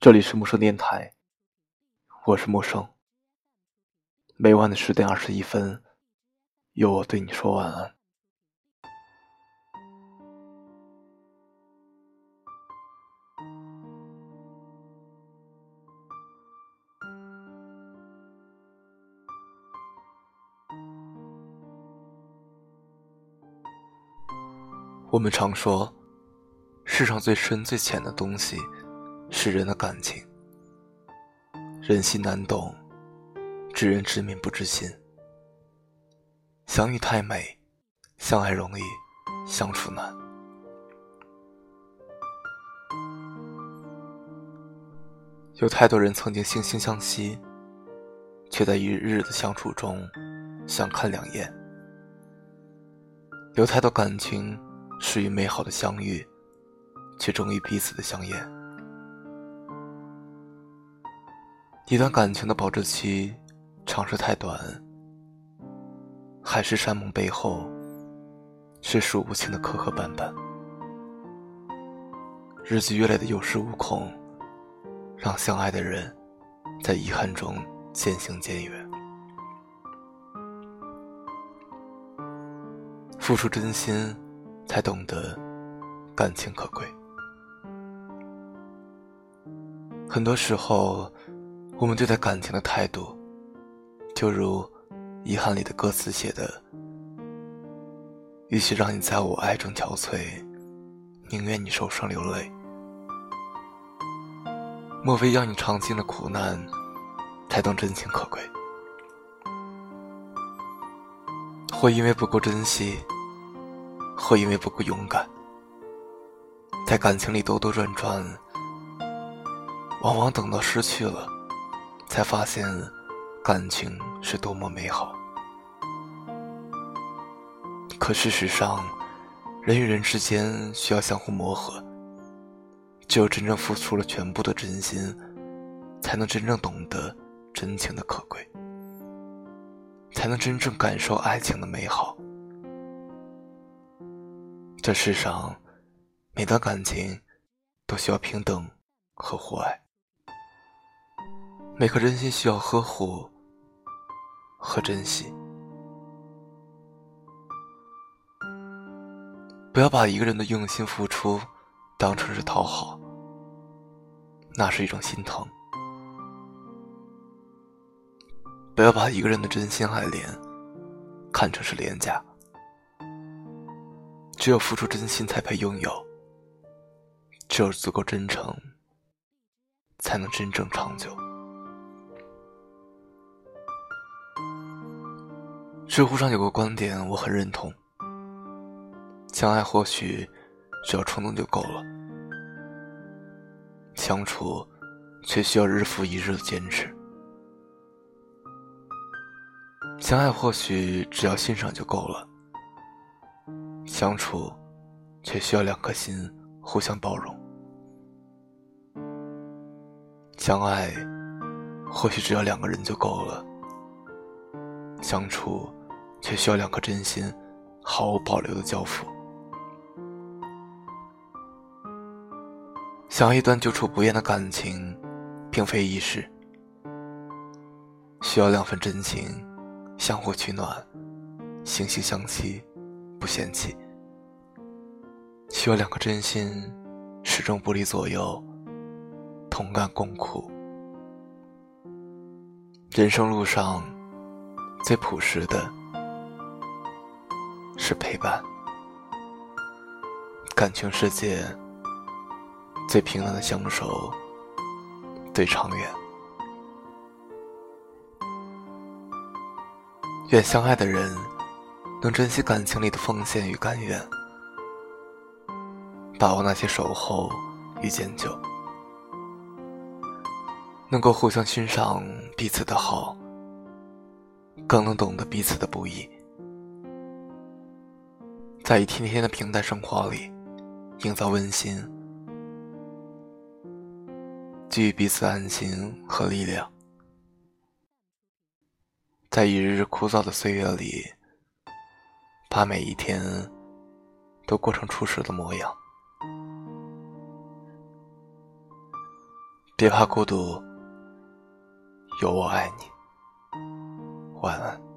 这里是陌生电台，我是陌生。每晚的十点二十一分，由我对你说晚安。我们常说，世上最深最浅的东西。是人的感情，人心难懂，知人知面不知心。相遇太美，相爱容易，相处难。有太多人曾经惺惺相惜，却在一日日的相处中相看两厌。有太多感情始于美好的相遇，却终于彼此的相厌。一段感情的保质期，长是太短，海誓山盟背后，是数不清的磕磕绊绊。日积月累的有恃无恐，让相爱的人在遗憾中渐行渐远。付出真心，才懂得感情可贵。很多时候。我们对待感情的态度，就如《遗憾》里的歌词写的：“与其让你在我爱中憔悴，宁愿你受伤流泪。”莫非要你尝尽了苦难，才懂真情可贵？或因为不够珍惜，或因为不够勇敢，在感情里兜兜转转，往往等到失去了。才发现，感情是多么美好。可事实上，人与人之间需要相互磨合。只有真正付出了全部的真心，才能真正懂得真情的可贵，才能真正感受爱情的美好。这世上，每段感情都需要平等和互爱。每颗真心需要呵护和珍惜，不要把一个人的用心付出当成是讨好，那是一种心疼；不要把一个人的真心爱恋看成是廉价，只有付出真心才配拥有，只有足够真诚，才能真正长久。知乎上有个观点，我很认同：相爱或许只要冲动就够了，相处却需要日复一日的坚持；相爱或许只要欣赏就够了，相处却需要两颗心互相包容；相爱或许只要两个人就够了，相处。却需要两颗真心，毫无保留的交付。想要一段久处不厌的感情，并非易事，需要两份真情，相互取暖，惺惺相惜，不嫌弃；需要两颗真心，始终不离左右，同甘共苦。人生路上，最朴实的。是陪伴，感情世界最平淡的相守，最长远。愿相爱的人能珍惜感情里的奉献与甘愿，把握那些守候与迁就，能够互相欣赏彼此的好，更能懂得彼此的不易。在一天天的平淡生活里，营造温馨，给予彼此安心和力量。在一日日枯燥的岁月里，把每一天都过成初始的模样。别怕孤独，有我爱你。晚安。